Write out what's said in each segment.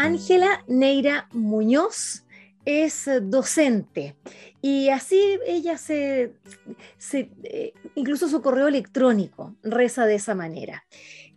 Ángela Neira Muñoz es docente y así ella se, eh, incluso su correo electrónico reza de esa manera.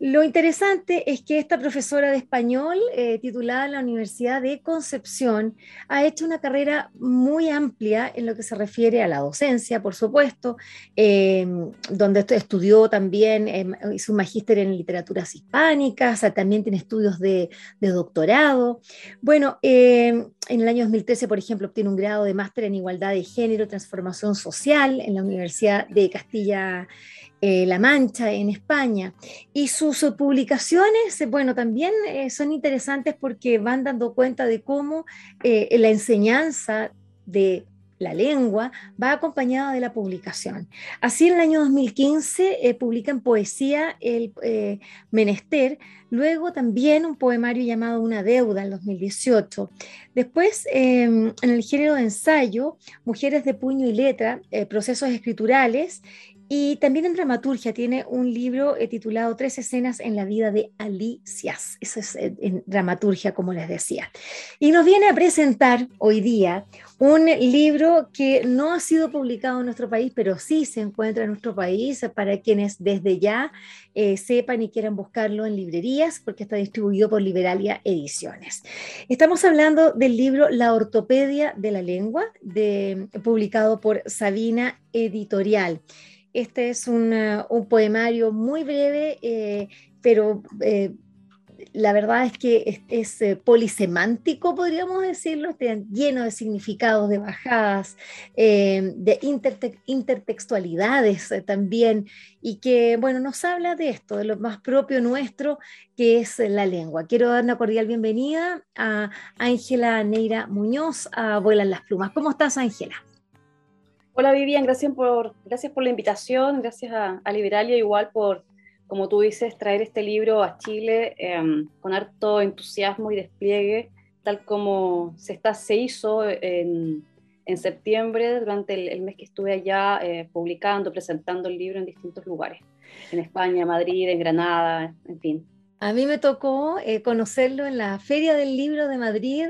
Lo interesante es que esta profesora de español, eh, titulada en la Universidad de Concepción, ha hecho una carrera muy amplia en lo que se refiere a la docencia, por supuesto, em, donde estudió también, em, hizo un magíster en literaturas hispánicas, también tiene estudios de, de doctorado. Bueno, em, en el año 2013, por ejemplo, obtiene un grado de máster en igualdad de género, transformación social en la Universidad de Castilla eh, la Mancha en España. Y sus publicaciones, bueno, también eh, son interesantes porque van dando cuenta de cómo eh, la enseñanza de la lengua va acompañada de la publicación. Así en el año 2015 publica en poesía El Menester, luego también un poemario llamado Una deuda en 2018. Después, en el género de ensayo, Mujeres de puño y letra, procesos escriturales, y también en dramaturgia tiene un libro eh, titulado Tres escenas en la vida de Alicias. Eso es en dramaturgia, como les decía. Y nos viene a presentar hoy día un libro que no ha sido publicado en nuestro país, pero sí se encuentra en nuestro país para quienes desde ya eh, sepan y quieran buscarlo en librerías, porque está distribuido por Liberalia Ediciones. Estamos hablando del libro La ortopedia de la lengua, publicado por Sabina Editorial. Este es un, poemario muy breve, eh, pero eh, la verdad es que es, eh, polisemántico, podríamos decirlo, está lleno de significados, de bajadas, de intertextualidades también, y que, bueno, nos habla de esto, de lo más propio nuestro, que es la lengua. Quiero dar una cordial bienvenida a Ángela Neira Muñoz, a Vuelan las Plumas. ¿Cómo estás, Ángela? Hola Vivian, gracias por, gracias por la invitación, gracias a, Liberalia igual por, como tú dices, traer este libro a Chile em, con harto entusiasmo y despliegue, tal como se, está, se hizo en, en septiembre, durante el, mes que estuve allá eh, publicando, presentando el libro en distintos lugares, en España, Madrid, en Granada, en fin. A mí me tocó eh, conocerlo en la Feria del Libro de Madrid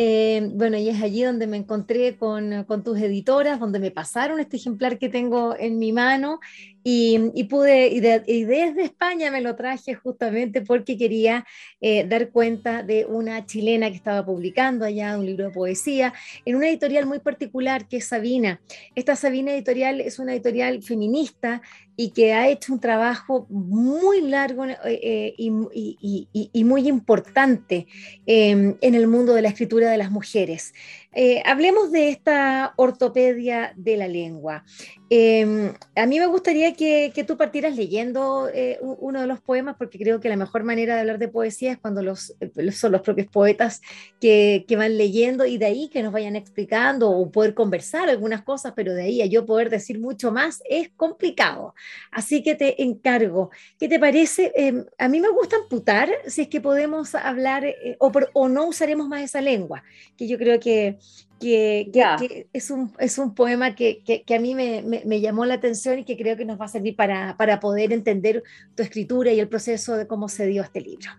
eh, bueno, y es allí donde me encontré con, con, tus editoras, donde me pasaron este ejemplar que tengo en mi mano y, pude, y, desde España me lo traje justamente porque quería eh, dar cuenta de una chilena que estaba publicando allá un libro de poesía en una editorial muy particular que es Sabina. Esta Sabina editorial es una editorial feminista y que ha hecho un trabajo muy largo eh, eh, y, muy importante em, en el mundo de la escritura de las mujeres. Hablemos de esta ortopedia de la lengua. Em, a mí me gustaría que, tú partieras leyendo eh, uno de los poemas, porque creo que la mejor manera de hablar de poesía es cuando los, eh, son los propios poetas que, van leyendo y de ahí que nos vayan explicando o poder conversar algunas cosas, pero de ahí a yo poder decir mucho más es complicado. Así que te encargo, ¿qué te parece? Em, a mí me gusta amputar si es que podemos hablar eh, o no usaremos más esa lengua, que yo creo que, que, es, un, es, un, poema que, que a mí me, me, llamó la atención y que creo que nos va a servir para, para, poder entender tu escritura y el proceso de cómo se dio este libro.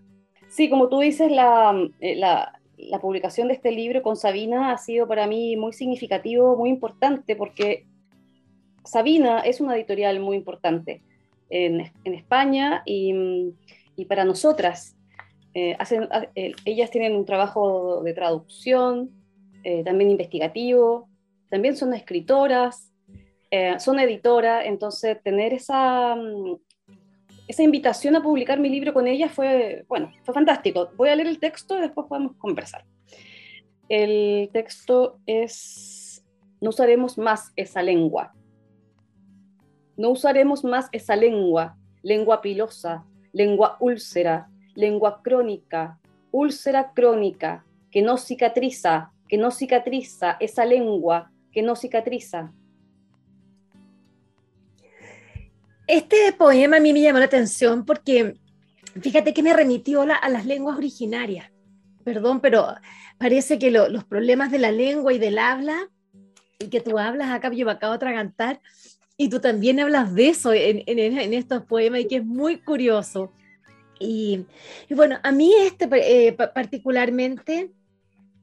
Sí, como tú dices, la, eh, la, la publicación de este libro con Sabina ha sido para mí muy significativo, muy importante, porque Sabina es una editorial muy importante en, en España y, y, para nosotras. Eh, hacen, eh, ellas tienen un trabajo de traducción, eh, también investigativo, también son escritoras, eh, son editoras, entonces tener esa, mm, esa invitación a publicar mi libro con ellas fue, bueno, fue fantástico. Voy a leer el texto y después podemos conversar. El texto es, no usaremos más esa lengua. No usaremos más esa lengua, lengua pilosa, lengua úlcera, lengua crónica, úlcera crónica que no cicatriza, que no cicatriza, esa lengua que no cicatriza. Este poema a mí me llamó la atención porque fíjate que me remitió a las lenguas originarias. Perdón, pero parece que los problemas de la lengua y del habla, y que tú hablas acá, yo me acabo de atragantar, y tú también hablas de eso en, estos poemas, y que es muy curioso. Y, bueno, a mí este eh, particularmente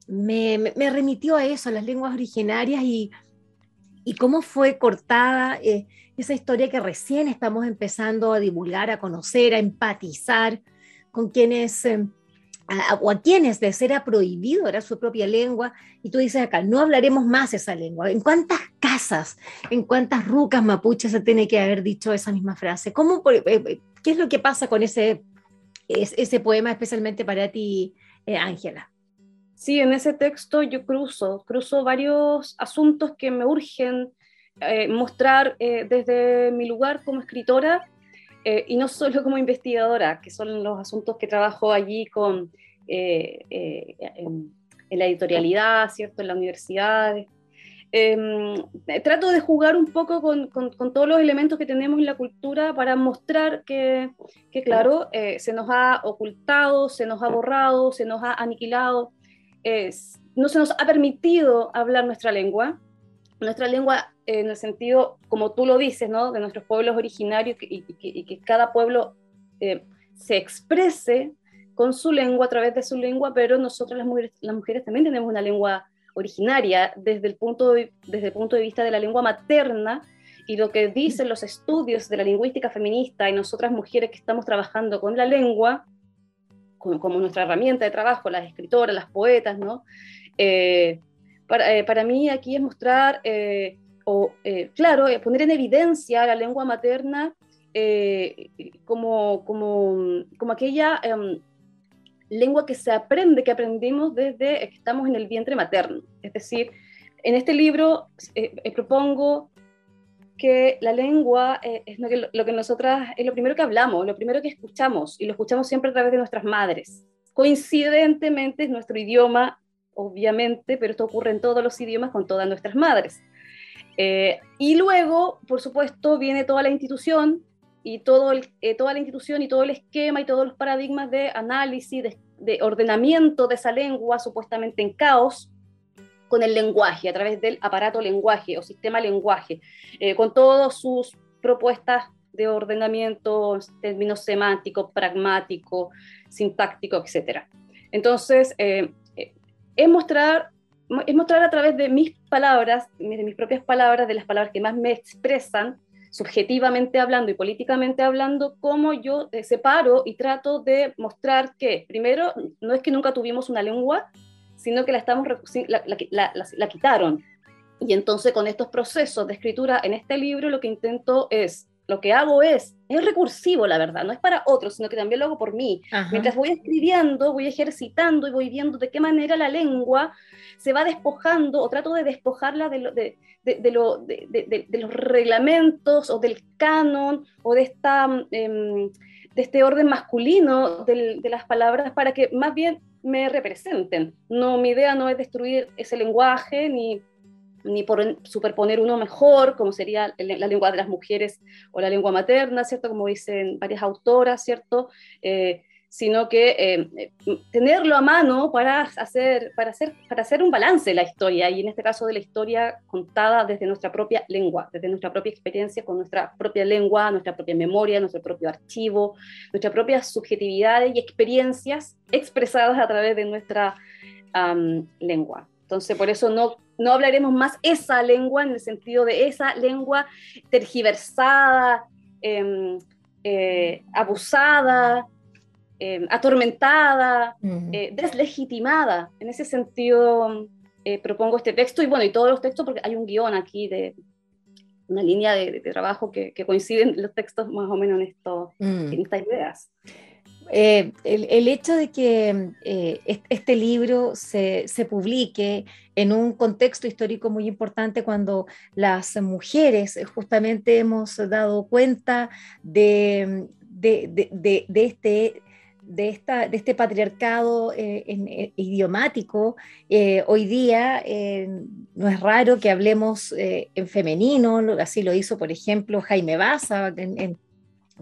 me, remitió a eso, a las lenguas originarias y, cómo fue cortada. Eh, esa historia que recién estamos empezando a divulgar, a conocer, a empatizar con quienes, eh, o a quienes de ser prohibido era su propia lengua, y tú dices acá, no hablaremos más esa lengua. ¿En cuántas casas, en cuántas rucas mapuches se tiene que haber dicho esa misma frase? ¿Cómo, eh, eh, ¿Qué es lo que pasa con ese, ese poema especialmente para ti, Ángela? Sí, en ese texto yo cruzo, cruzo varios asuntos que me urgen eh, mostrar eh, desde mi lugar como escritora eh, y no solo como investigadora, que son los asuntos que trabajo allí con, en, la editorialidad, ¿cierto? en la universidad. Em, trato de jugar un poco con, con, todos los elementos que tenemos en la cultura para mostrar que, que claro, se nos ha ocultado, se nos ha borrado, se nos ha aniquilado, no se nos ha permitido hablar nuestra lengua. Nuestra lengua en el sentido, como tú lo dices, ¿no? de nuestros pueblos originarios y, que cada pueblo eh, se exprese con su lengua, a través de su lengua, pero nosotros las mujeres, las mujeres también tenemos una lengua originaria desde el, punto de, desde el punto de vista de la lengua materna y lo que dicen los estudios de la lingüística feminista y nosotras mujeres que estamos trabajando con la lengua, como, nuestra herramienta de trabajo, las escritoras, las poetas, ¿no? Eh, para, eh, para, mí aquí es mostrar o, eh, claro, eh, poner en evidencia la lengua materna eh, como, como, como, aquella em, lengua que se aprende, que aprendimos desde que estamos en el vientre materno. Es decir, en este libro propongo que la lengua es lo que, lo nosotras es lo primero que hablamos, lo primero que escuchamos, y lo escuchamos siempre a través de nuestras madres. Coincidentemente es nuestro idioma, obviamente, pero esto ocurre en todos los idiomas con todas nuestras madres. Eh, y luego, por supuesto, viene toda la institución y todo eh, toda la institución y todo el esquema y todos los paradigmas de análisis, de, ordenamiento de esa lengua supuestamente en caos con el lenguaje, a través del aparato lenguaje o sistema lenguaje, eh, con todas sus propuestas de ordenamiento, términos semánticos, pragmático, sintáctico, etc. Entonces, es mostrar es mostrar a través de mis palabras, de mis propias palabras, de las palabras que más me expresan, subjetivamente hablando y políticamente hablando, cómo yo eh, separo y trato de mostrar que, primero, no es que nunca tuvimos una lengua, sino que la, estamos, la, la quitaron. Y entonces con estos procesos de escritura en este libro lo que intento es lo que hago es, es recursivo, la verdad, no es para otros, sino que también lo hago por mí. Mientras voy escribiendo, voy ejercitando y voy viendo de qué manera la lengua se va despojando o trato de despojarla de, de, de, lo, de los reglamentos o del canon o de, esta, em, de este orden masculino de las palabras para que más bien me representen. No, mi idea no es destruir ese lenguaje ni ni por superponer uno mejor, como sería la lengua de las mujeres o la lengua materna, ¿cierto? Como dicen varias autoras, ¿cierto? Eh, sino que eh, tenerlo a mano para hacer, para, hacer, para hacer un balance de la historia, y en este caso de la historia contada desde nuestra propia lengua, desde nuestra propia experiencia, con nuestra propia lengua, nuestra propia memoria, nuestro propio archivo, nuestras propias subjetividades y experiencias expresadas a través de nuestra lengua. Entonces, por eso no, no hablaremos más esa lengua en el sentido de esa lengua tergiversada, em, eh, abusada, em, atormentada, eh, deslegitimada. En ese sentido, eh, propongo este texto y bueno, y todos los textos, porque hay un guion aquí de una línea de, trabajo que, que, coinciden los textos más o menos en, esto, mm. en estas ideas. Eh, el, hecho de que eh, este libro se, publique en un contexto histórico muy importante cuando las mujeres justamente hemos dado cuenta de, de, este de, esta, de este patriarcado eh, idiomático, hoy día no es raro que hablemos en femenino, así lo hizo, por ejemplo, Jaime Baza en,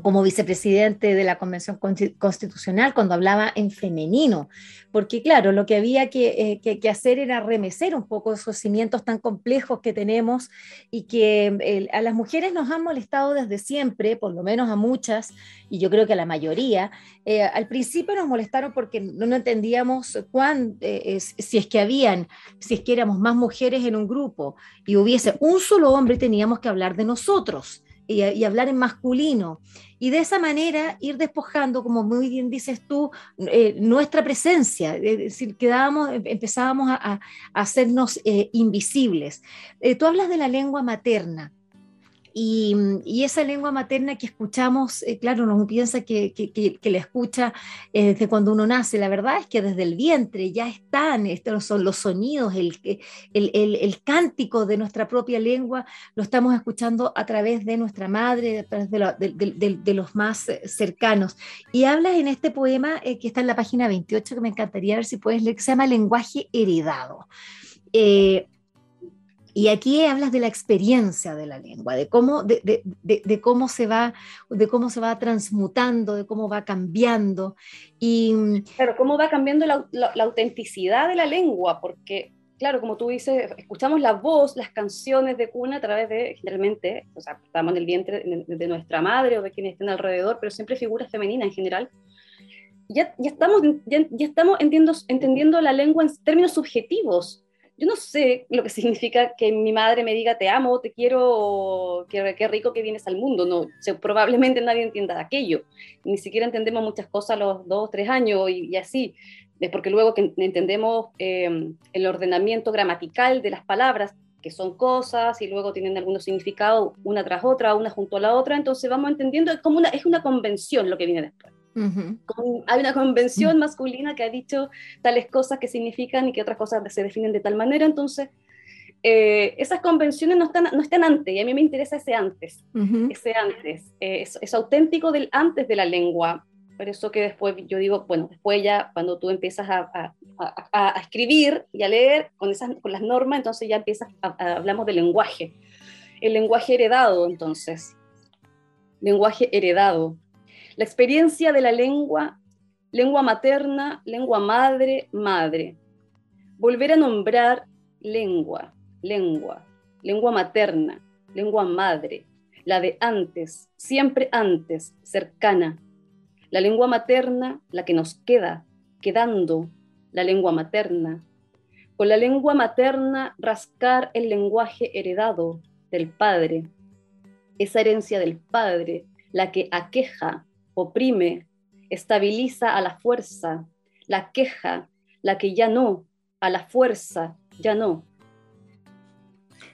como vicepresidente de la Convención Constitucional cuando hablaba en femenino, porque claro, lo que había que, eh, hacer era remecer un poco esos cimientos tan complejos que tenemos y que a las mujeres nos han molestado desde siempre, por lo menos a muchas, y yo creo que a la mayoría. Eh, al principio nos molestaron porque no, entendíamos cuán, eh, si es que habían, si es que éramos más mujeres en un grupo y hubiese un solo hombre, teníamos que hablar de nosotros y, hablar en masculino. Y de esa manera ir despojando, como muy bien dices tú, eh, nuestra presencia, es decir, quedábamos, em, empezábamos a, hacernos eh, invisibles. Eh, tú hablas de la lengua materna. Y, esa lengua materna que escuchamos, eh, claro, uno piensa que, que, la escucha eh, desde cuando uno nace. La verdad es que desde el vientre ya están, estos son los sonidos, el, el, cántico de nuestra propia lengua, lo estamos escuchando a través de nuestra madre, a través de, los más eh, cercanos. Y hablas en este poema que está en la página 28, que me encantaría ver si puedes leer, que se llama Lenguaje Heredado. Y aquí hablas de la experiencia de la lengua, de cómo, de, cómo, se, va, de cómo se va transmutando, de cómo va cambiando. Y, claro, cómo va cambiando la, autenticidad de la lengua, porque, claro, como tú dices, escuchamos la voz, las canciones de cuna a través de, generalmente, o sea, estamos en el vientre de, nuestra madre o de quienes estén alrededor, pero siempre figuras femeninas en general. Ya, ya estamos, ya, estamos entendiendo, entendiendo la lengua en términos subjetivos, yo no sé lo que significa que mi madre me diga te amo, te quiero, qué, qué rico que vienes al mundo. No, probablemente nadie entienda aquello. Ni siquiera entendemos muchas cosas a los dos, tres años y, así. Es porque luego que entendemos eh, el ordenamiento gramatical de las palabras, que son cosas y luego tienen algunos significados una tras otra, una junto a la otra, entonces vamos entendiendo, es como una, es una convención lo que viene después hay una convención masculina que ha dicho tales cosas que significan y que otras cosas se definen de tal manera, entonces eh, esas convenciones no están, no están antes, y a mí me interesa ese antes, ese antes, eh, es, auténtico del antes de la lengua, por eso que después yo digo, bueno, después ya cuando tú empiezas a, a, escribir y a leer con, esas, con las normas, entonces ya empiezas, hablamos del lenguaje, el lenguaje heredado entonces, lenguaje heredado. La experiencia de la lengua, lengua materna, lengua madre, madre. Volver a nombrar lengua, lengua, lengua materna, lengua madre, la de antes, siempre antes, cercana. La lengua materna, la que nos queda, quedando, la lengua materna. Con la lengua materna rascar el lenguaje heredado del padre, esa herencia del padre, la que aqueja, oprime, estabiliza a la fuerza, la queja, la que ya no, a la fuerza, ya no.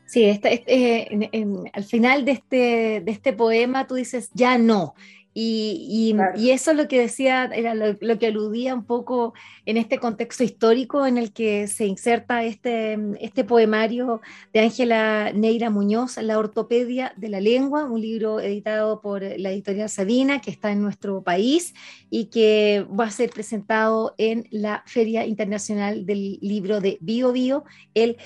Sí, este, al final de este, de este poema tú dices, ya no, y, eso es lo que decía, era lo, que aludía un poco en este contexto histórico en el que se inserta este, este poemario de Ángela Neira Muñoz, La Ortopedia de la Lengua, un libro editado por la editorial Sabina, que está en nuestro país y que va a ser presentado en la Feria Internacional del Libro de Bio Bio el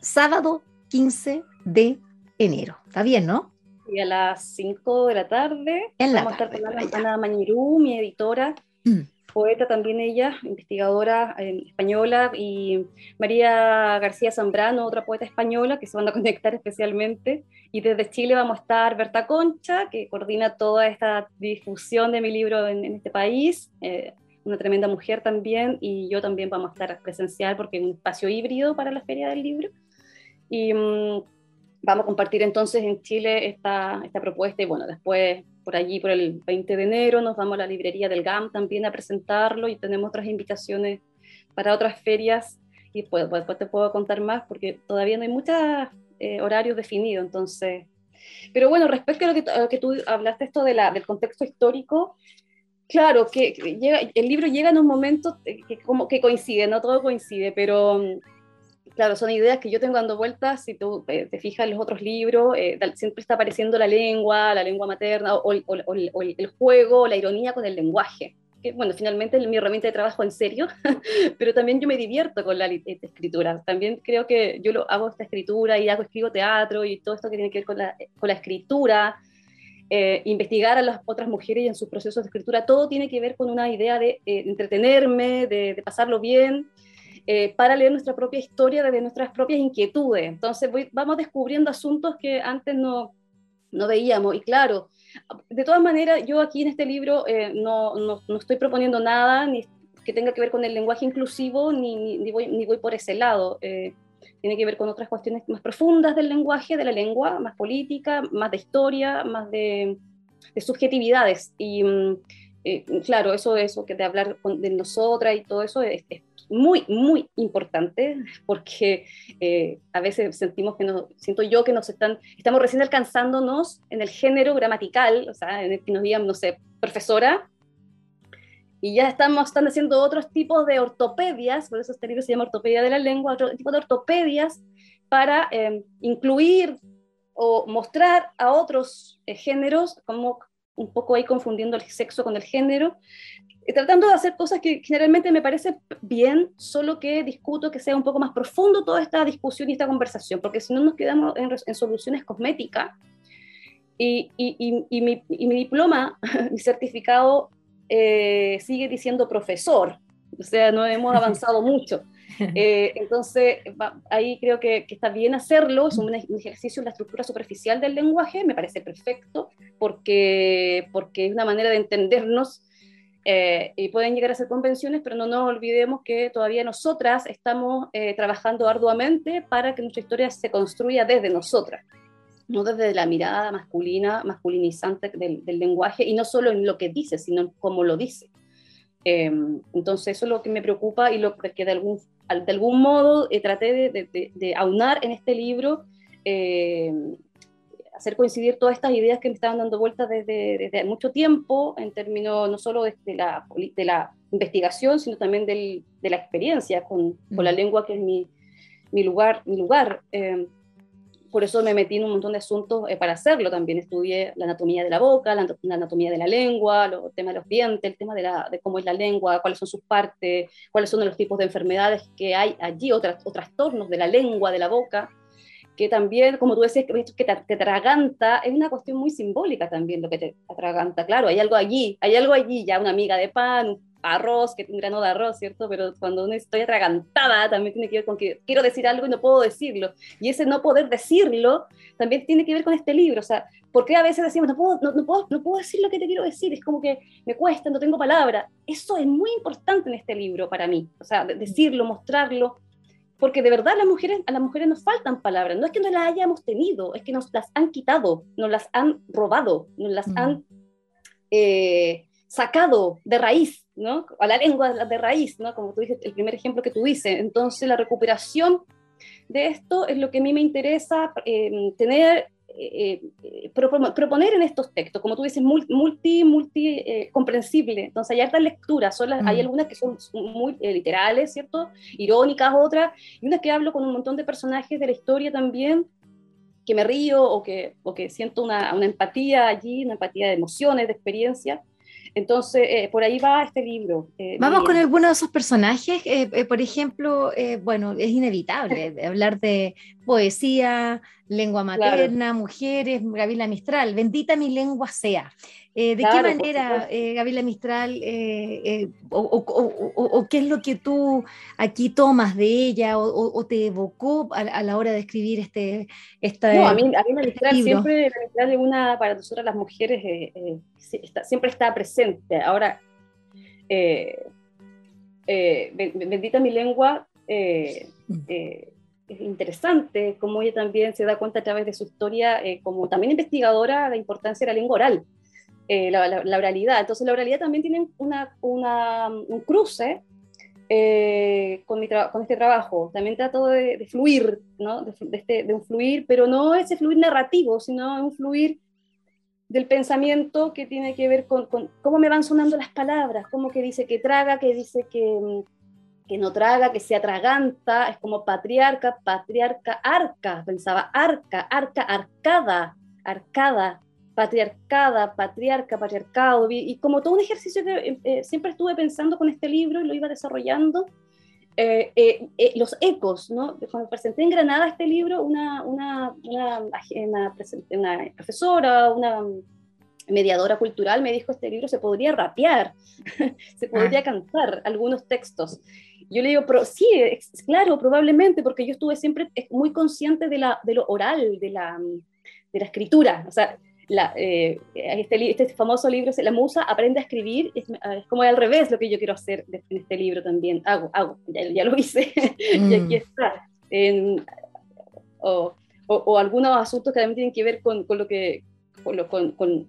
sábado 15 de enero. Está bien, ¿no? Y a las 5 de la tarde vamos a estar con Ana, Mañirú, mi editora, mm. poeta también ella, investigadora eh, española, y María García Zambrano, otra poeta española, que se van a conectar especialmente. Y desde Chile vamos a estar Berta Concha, que coordina toda esta difusión de mi libro en, este país. Eh, una tremenda mujer también, y yo también vamos a estar presencial porque es un espacio híbrido para la Feria del Libro. Y mm, vamos a compartir entonces en Chile esta, esta propuesta y bueno, después por allí, por el 20 de enero, nos vamos a la librería del GAM también a presentarlo y tenemos otras invitaciones para otras ferias. Y después, después te puedo contar más porque todavía no hay muchos eh, horarios definidos, entonces... Pero bueno, respecto a lo que, que tú hablaste esto de la, del contexto histórico, claro, que, llega, el libro llega en un momento que, como que coincide, no todo coincide, pero claro, son ideas que yo tengo dando vueltas, si tú eh, te fijas en los otros libros, eh, siempre está apareciendo la lengua, la lengua materna, o, el juego, la ironía con el lenguaje. bueno, finalmente es mi herramienta de trabajo en serio, pero también yo me divierto con la escritura. También creo que yo lo, hago esta escritura y hago, escribo teatro y todo esto que tiene que ver con la, escritura, eh, investigar a las otras mujeres y en sus procesos de escritura, todo tiene que ver con una idea de eh, entretenerme, de, pasarlo bien, eh, para leer nuestra propia historia desde nuestras propias inquietudes. Entonces vamos descubriendo asuntos que antes no, no veíamos. Y claro, de todas maneras, yo aquí en este libro no, no, no, estoy proponiendo nada ni que tenga que ver con el lenguaje inclusivo, ni, ni, voy, ni voy, por ese lado tiene que ver con otras cuestiones más profundas del lenguaje, de la lengua, más política, más de historia, más de, subjetividades. Y mm, eh, claro, eso, eso que de hablar de nosotras y todo eso es, muy, muy importante porque eh, a veces sentimos que nos, siento yo que nos están, estamos recién alcanzándonos en el género gramatical, o sea, en el que nos digan, no sé, profesora, y ya estamos están haciendo otros tipos de ortopedias, por eso este libro se llama Ortopedia de la Lengua, otro tipo de ortopedias para em, incluir o mostrar a otros eh, géneros, como un poco ahí confundiendo el sexo con el género, tratando de hacer cosas que generalmente me parece bien, solo que discuto que sea un poco más profundo toda esta discusión y esta conversación, porque si no nos quedamos en, soluciones cosméticas. Y, y, y, mi, y, mi, diploma, mi certificado eh, sigue diciendo profesor, o sea, no hemos avanzado mucho. Eh, entonces, ahí creo que, está bien hacerlo, es un, ejercicio en la estructura superficial del lenguaje, me parece perfecto, porque, porque es una manera de entendernos eh, y pueden llegar a ser convenciones, pero no nos olvidemos que todavía nosotras estamos trabajando arduamente para que nuestra historia se construya desde nosotras no desde la mirada masculina, masculinizante del, lenguaje, y no solo en lo que dice, sino en cómo lo dice. Em, entonces eso es lo que me preocupa y lo que de algún, de algún modo eh, traté de, aunar en este libro, em, hacer coincidir todas estas ideas que me estaban dando vueltas desde, desde mucho tiempo, en términos no solo de la, de la investigación, sino también del, de la experiencia con, con, la lengua, que es mi, mi lugar. Mi lugar. Em, por eso me metí en un montón de asuntos eh, para hacerlo. También estudié la anatomía de la boca, la, anatomía de la lengua, el tema de los dientes, el tema de, la, de, cómo es la lengua, cuáles son sus partes, cuáles son los tipos de enfermedades que hay allí, otras, o trastornos de la lengua, de la boca, que también, como tú decías, que te, atraganta, es una cuestión muy simbólica también lo que te atraganta. Claro, hay algo allí, hay algo allí, ya una amiga de pan, arroz, que un grano de arroz, ¿cierto? Pero cuando uno estoy atragantada, también tiene que ver con que quiero decir algo y no puedo decirlo. Y ese no poder decirlo también tiene que ver con este libro. O sea, ¿por qué a veces decimos, no puedo, no, puedo, no puedo decir lo que te quiero decir? Es como que me cuesta, no tengo palabra. Eso es muy importante en este libro para mí. O sea, decirlo, mostrarlo. Porque de verdad las mujeres, a las mujeres nos faltan palabras. No es que no las hayamos tenido, es que nos las han quitado, nos las han robado, nos las mm. han... Eh, sacado de raíz, ¿no? A la lengua de raíz, ¿no? Como tú dices, el primer ejemplo que tú dices. Entonces, la recuperación de esto es lo que a mí me interesa eh, tener, eh, eh, proponer en estos textos, como tú dices, multi, multi comprensible. Entonces, hay hartas lecturas, son hay mm. algunas que son muy literales, ¿cierto? Irónicas, otras, y unas que hablo con un montón de personajes de la historia también, que me río o que, o que siento una, una empatía allí, una empatía de emociones, de experiencia. Entonces, eh, por ahí va este libro. Eh, Vamos con algunos de esos personajes. Eh, por ejemplo, bueno, es inevitable hablar de poesía, lengua materna, mujeres, Gabriela Mistral, bendita mi lengua sea. ¿De qué manera, Gabriela Mistral, o, qué es lo que tú aquí tomas de ella o, te evocó a, la hora de escribir este, esta, No, a mí, a mí Mistral siempre, Mistral una, para nosotras las mujeres, siempre está presente. Ahora, eh, eh, bendita mi lengua, eh, es interesante como ella también se da cuenta a través de su historia, como también investigadora, la importancia de la lengua oral, la, oralidad. Entonces, la oralidad también tiene una, un cruce con, mi con, este trabajo. También trato de, fluir, ¿no? de, este, de, un fluir, pero no ese fluir narrativo, sino un fluir del pensamiento que tiene que ver con, cómo me van sonando las palabras, cómo que dice que traga, que dice que, mm, que no traga, que se atraganta, es como patriarca, patriarca, arca, pensaba arca, arca, arcada, arcada, patriarcada, patriarca, patriarcado, y, como todo un ejercicio que siempre estuve pensando con este libro y lo iba desarrollando, eh, eh, eh, los ecos, ¿no? Cuando presenté en Granada este libro, una, una, una, una, profesora, una mediadora cultural me dijo, este libro se podría rapear, se podría ah. cantar algunos textos. Yo le digo, pero sí, claro, probablemente, porque yo estuve siempre muy consciente de, la, de lo oral, de la, de la escritura. O sea, la, eh, este, este, famoso libro, La Musa aprende a escribir, es, como al revés lo que yo quiero hacer en este libro también. Hago, hago, ya, lo hice y aquí mm. está. o, o, algunos asuntos que también tienen que ver con, con lo que, con, lo, con, con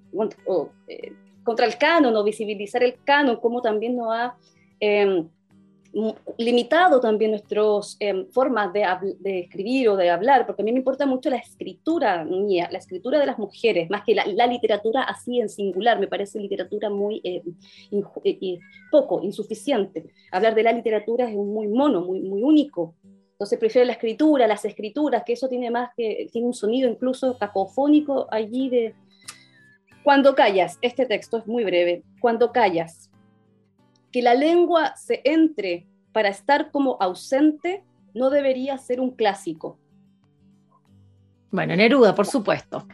eh, contra el canon o visibilizar el canon, como también nos ha em, limitado también nuestras em, formas de, de, escribir o de hablar, porque a mí me importa mucho la escritura mía, la escritura de las mujeres, más que la, literatura así en singular, me parece literatura muy eh, eh poco, insuficiente. Hablar de la literatura es muy mono, muy, muy único. Entonces prefiero la escritura, las escrituras, que eso tiene más que, tiene un sonido incluso cacofónico allí de... Cuando callas, este texto es muy breve, cuando callas, que la lengua se entre para estar como ausente no debería ser un clásico. Bueno, Neruda, por supuesto.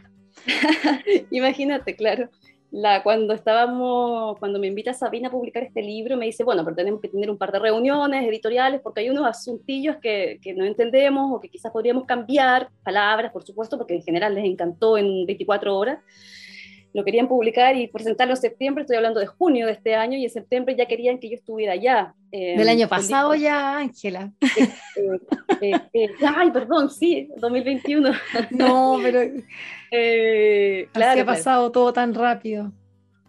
Imagínate, claro. La, cuando estábamos, cuando me invita Sabina a publicar este libro, me dice, bueno, pero tenemos que tener un par de reuniones editoriales porque hay unos asuntillos que, que no entendemos o que quizás podríamos cambiar, palabras, por supuesto, porque en general les encantó en 24 horas lo querían publicar y presentarlo en septiembre, estoy hablando de junio de este año, y en septiembre ya querían que yo estuviera allá. Eh, Del año pasado ya, Ángela. Eh, eh, ay, perdón, sí, 2021. No, pero claro, ha pasado todo tan rápido.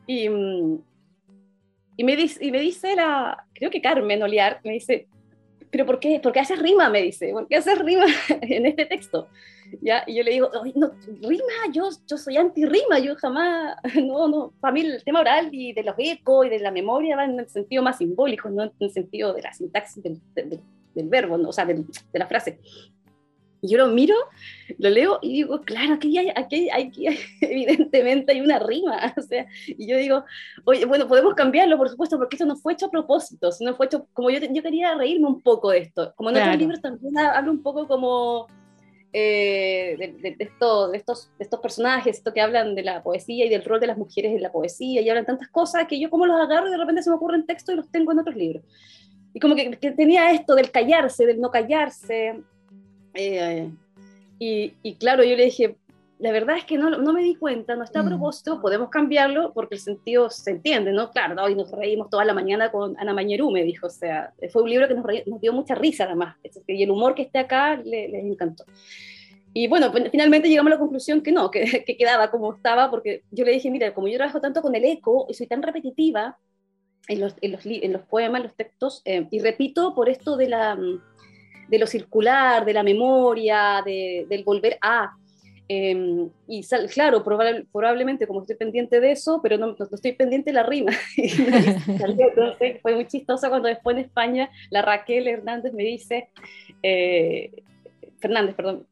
Y, mm, y, me dice, y me dice la, creo que Carmen Oliar, me dice, pero ¿por qué? ¿Por qué haces rima? Me dice, ¿por qué haces rima en este texto? ¿Ya? Y yo le digo, no, rima, yo, yo soy anti-rima, yo jamás, no, no, para mí el tema oral y de los ecos y de la memoria va en el sentido más simbólico, no en el sentido de la sintaxis del, del, verbo, ¿no? o sea, de, la frase. Y yo lo miro, lo leo y digo, claro, aquí hay, aquí, hay, aquí evidentemente hay una rima. O sea, y yo digo, oye, bueno, podemos cambiarlo, por supuesto, porque esto no fue hecho a propósito, sino fue hecho, como yo, yo quería reírme un poco de esto. Como en otros libros también hablo un poco como eh, de, estos, de, estos, personajes, esto que hablan de la poesía y del rol de las mujeres en la poesía, y hablan tantas cosas que yo como los agarro y de repente se me ocurren texto y los tengo en otros libros. Y como que, tenía esto del callarse, del no callarse. Eh, y, y, claro, yo le dije, la verdad es que no, no me di cuenta, no está a mm. propósito, podemos cambiarlo porque el sentido se entiende, ¿no? Claro, hoy nos reímos toda la mañana con Ana Mañerú, me dijo, o sea, fue un libro que nos, nos dio mucha risa además, y el humor que esté acá les le encantó. Y bueno, finalmente llegamos a la conclusión que no, que, que, quedaba como estaba, porque yo le dije, mira, como yo trabajo tanto con el eco y soy tan repetitiva en los, en los, en los poemas, en los textos, eh, y repito por esto de, la, de lo circular, de la memoria, de, del volver a, Em, y claro, probablemente como estoy pendiente de eso, pero no, estoy pendiente de la rima. Entonces fue muy chistoso cuando después en España la Raquel Hernández me dice, eh, Fernández, perdón,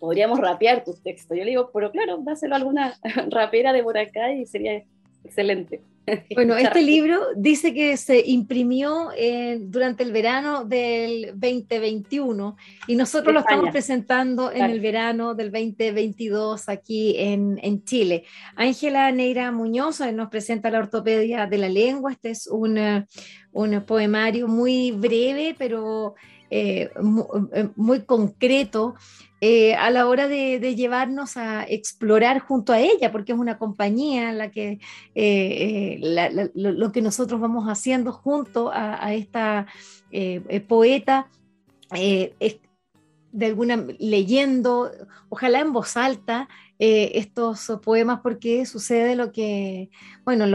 podríamos rapear tus textos. Yo le digo, pero claro, dáselo a alguna rapera de por acá y sería excelente. Bueno, este libro dice que se imprimió eh, durante el verano del 2021 y nosotros lo estamos presentando en el verano del 2022 aquí en, en Chile. Ángela Neira Muñoz eh, nos presenta la ortopedia de la lengua. Este es un, eh, un poemario muy breve, pero muy, concreto eh, a la hora de, llevarnos a explorar junto a ella, porque es una compañía la que, eh, eh, lo, que nosotros vamos haciendo junto a, esta poeta es de alguna leyendo, ojalá en voz alta, estos poemas porque sucede lo que, bueno,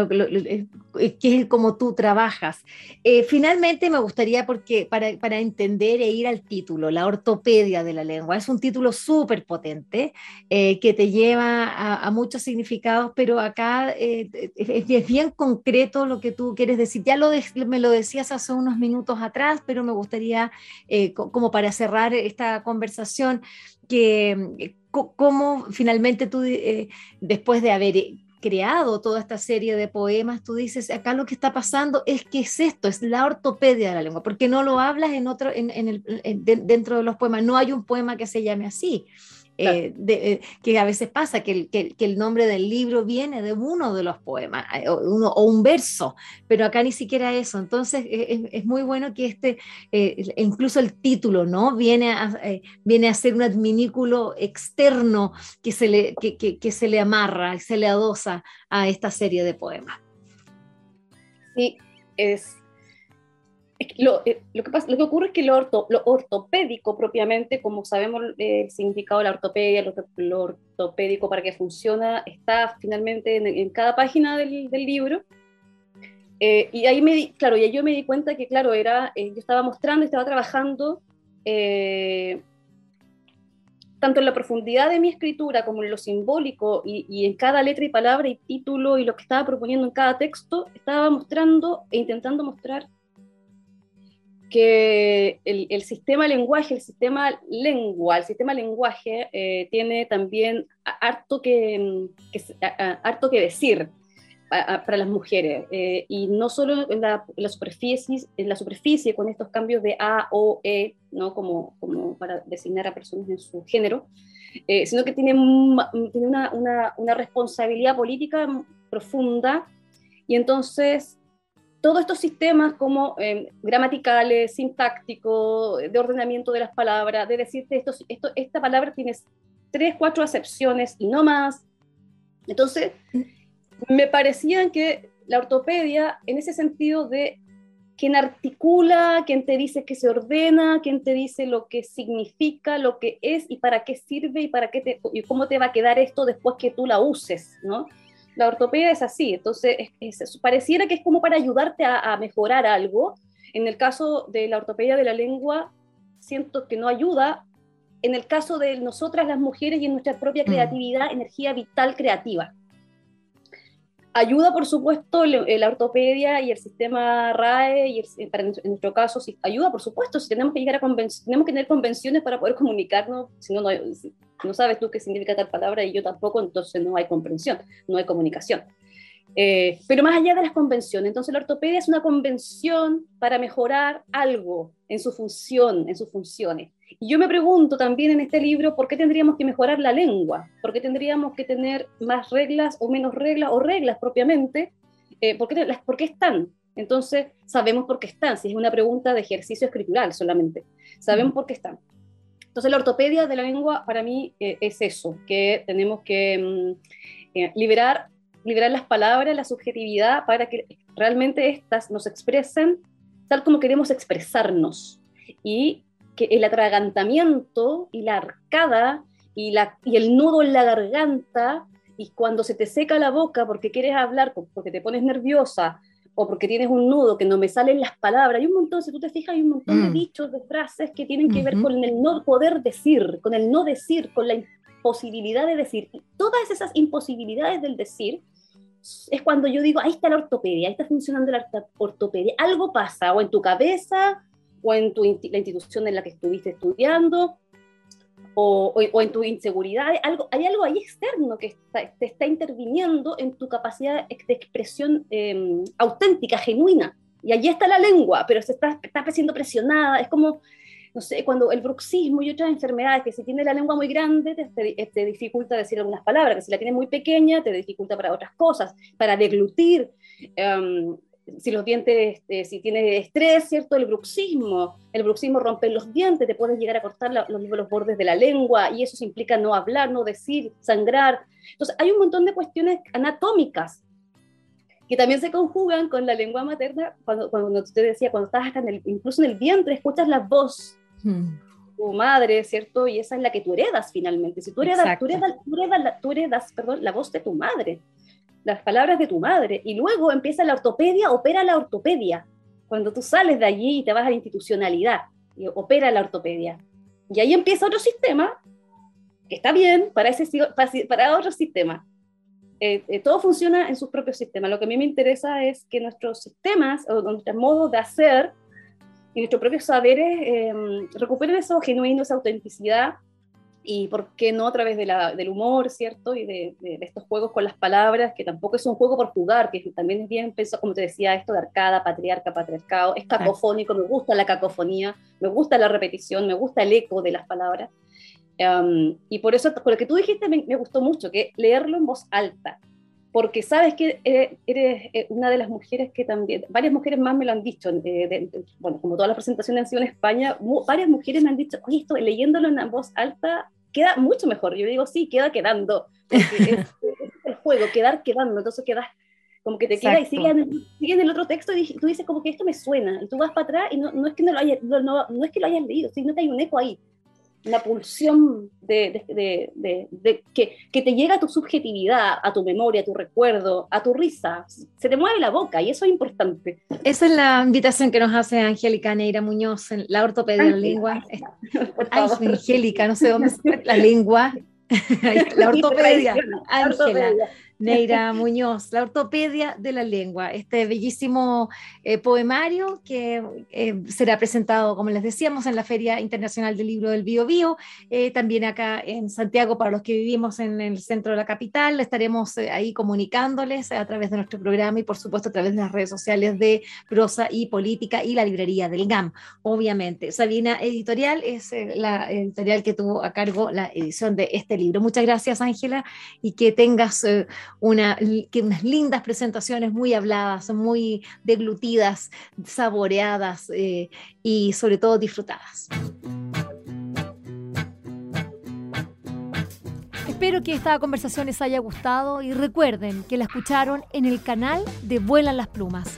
que es como tú trabajas. Eh, finalmente me gustaría, porque para, para, entender e ir al título, la ortopedia de la lengua, es un título súper potente eh, que te lleva a, muchos significados, pero acá es, es, bien concreto lo que tú quieres decir. Ya lo me lo decías hace unos minutos atrás, pero me gustaría, como para cerrar esta conversación, que cómo finalmente tú, después de haber creado toda esta serie de poemas, tú dices, acá lo que está pasando es que es esto, es la ortopedia de la lengua, porque no lo hablas en otro, en, el, dentro de los poemas, no hay un poema que se llame así. Eh, eh, que a veces pasa, que el, que, el, nombre del libro viene de uno de los poemas eh, o, uno, o un verso, pero acá ni siquiera eso. Entonces es, muy bueno que este, incluso el título, ¿no? Viene a, viene a ser un adminículo externo que se, le, que, que se le amarra, se le adosa a esta serie de poemas. Sí, es lo, eh, lo, que pasa, lo que ocurre es que lo, orto, lo ortopédico propiamente, como sabemos eh, el significado de la ortopedia, lo, ortopédico para que funciona, está finalmente en, cada página del, del libro. Eh, y ahí me di, claro, y yo me di cuenta que, claro, era, yo estaba mostrando, estaba trabajando tanto en la profundidad de mi escritura como en lo simbólico y, y, en cada letra y palabra y título y lo que estaba proponiendo en cada texto, estaba mostrando e intentando mostrar que el, sistema lenguaje, el sistema lengua, el sistema lenguaje eh, tiene también harto que, harto que decir para las mujeres eh, y no solo en la, superficie, en la superficie con estos cambios de A o E, ¿no? como, como para designar a personas en su género, eh, sino que tiene, tiene una, una, una responsabilidad política profunda y entonces todos estos sistemas como eh, gramaticales, sintácticos, de ordenamiento de las palabras, de decirte esto, esto, esta palabra tiene tres, cuatro acepciones y no más. Entonces, me parecía que la ortopedia, en ese sentido de quien articula, quien te dice que se ordena, quien te dice lo que significa, lo que es y para qué sirve y para qué te, y cómo te va a quedar esto después que tú la uses, ¿no? La ortopedia es así, entonces pareciera que es como para ayudarte a, mejorar algo. En el caso de la ortopedia de la lengua, siento que no ayuda. En el caso de nosotras las mujeres y en nuestra propia mm. creatividad, energía vital creativa. Ayuda, por supuesto, la ortopedia y el sistema RAE, y en nuestro caso, ayuda, por supuesto, si tenemos que llegar a tenemos que tener convenciones para poder comunicarnos, si no, no, sabes tú qué significa tal palabra y yo tampoco, entonces no hay comprensión, no hay comunicación. Eh, pero más allá de las convenciones, entonces la ortopedia es una convención para mejorar algo en su función, en sus funciones. Y yo me pregunto también en este libro, ¿por qué tendríamos que mejorar la lengua? ¿Por qué tendríamos que tener más reglas o menos reglas o reglas propiamente? Eh, ¿por, qué, las, ¿Por qué están? Entonces, sabemos por qué están, si es una pregunta de ejercicio escritural solamente. Sabemos por qué están. Entonces, la ortopedia de la lengua para mí eh, es eso, que tenemos que mm, eh, liberar, liberar las palabras, la subjetividad, para que realmente estas nos expresen tal como queremos expresarnos. Y que el atragantamiento y la arcada y, la, y el nudo en la garganta y cuando se te seca la boca porque quieres hablar, porque te pones nerviosa o porque tienes un nudo que no me salen las palabras, hay un montón, si tú te fijas, hay un montón de mm. dichos, de frases que tienen que ver con el no poder decir, con el no decir, con la imposibilidad de decir. Y todas esas imposibilidades del decir es cuando yo digo, ahí está la ortopedia, ahí está funcionando la ortopedia. Algo pasa, o en tu cabeza, o en tu, la institución en la que estuviste estudiando, o, o, en tu inseguridad, algo, hay algo ahí externo que te está interviniendo en tu capacidad de expresión em, auténtica, genuina. Y allí está la lengua, pero se está, está siendo presionada. Es como, no sé, cuando el bruxismo y otras enfermedades, que si tienes la lengua muy grande, te, te, dificulta decir algunas palabras, que si la tienes muy pequeña, te dificulta para otras cosas, para deglutir. Um, si los dientes, este, si tienes estrés, ¿cierto? El bruxismo, el bruxismo rompe los dientes, te puedes llegar a cortar los, los, bordes de la lengua y eso implica no hablar, no decir, sangrar. Entonces, hay un montón de cuestiones anatómicas que también se conjugan con la lengua materna. Cuando, cuando usted decía, cuando estás hasta en el, incluso en el vientre, escuchas la voz. Hmm. tu madre, ¿cierto? Y esa es la que tú heredas finalmente. Si tú heredas, tú heredas, tú heredas, la, tú heredas perdón, la voz de tu madre las palabras de tu madre. Y luego empieza la ortopedia, opera la ortopedia. Cuando tú sales de allí y te vas a la institucionalidad, opera la ortopedia. Y ahí empieza otro sistema, que está bien para, ese, para otro sistema. Eh, eh, todo funciona en sus propios sistemas. Lo que a mí me interesa es que nuestros sistemas o nuestros modos de hacer y nuestros propios saberes eh, recuperen eso genuino, esa autenticidad y por qué no a través de la, del humor, ¿cierto? Y de, estos juegos con las palabras, que tampoco es un juego por jugar, que también es bien pensado, como te decía, esto de arcada, patriarca, patriarcado, es cacofónico, me gusta la cacofonía, me gusta la repetición, me gusta el eco de las palabras. Um, y por eso, por lo que tú dijiste, me, gustó mucho, que leerlo en voz alta, porque sabes que eres, eh, una de las mujeres que también, varias mujeres más me lo han dicho, eh, bueno, como todas las presentaciones han sido en España, varias mujeres me han dicho, oye, esto leyéndolo en voz alta queda mucho mejor. Yo digo, sí, queda quedando, es, el juego, quedar quedando, entonces quedas como que te queda y sigue en, sigue el otro texto y tú dices como que esto me suena, y tú vas para atrás y no, no es que no lo hayas, no, no, es que lo hayas leído, sino que hay un eco ahí una pulsión de, de, de, que, que, te llega a tu subjetividad, a tu memoria, a tu recuerdo, a tu risa. Se te mueve la boca y eso es importante. Esa es la invitación que nos hace Angélica Neira Muñoz en la ortopedia de la lengua. Ay, Angélica, no sé dónde está la lengua. la ortopedia. Ángela. Neira Muñoz, La ortopedia de la lengua, este bellísimo eh, poemario que eh, será presentado, como les decíamos, en la Feria Internacional del Libro del Bio Bio, eh, también acá en Santiago para los que vivimos en el centro de la capital, estaremos ahí comunicándoles a través de nuestro programa y por supuesto a través de las redes sociales de Prosa y Política y la librería del GAM, obviamente. Sabina Editorial es la editorial que tuvo a cargo la edición de este libro. Muchas gracias, Ángela, y que tengas una, que unas lindas presentaciones muy habladas, muy deglutidas, saboreadas eh, y sobre todo disfrutadas. Espero que esta conversación les haya gustado y recuerden que la escucharon en el canal de Vuelan las Plumas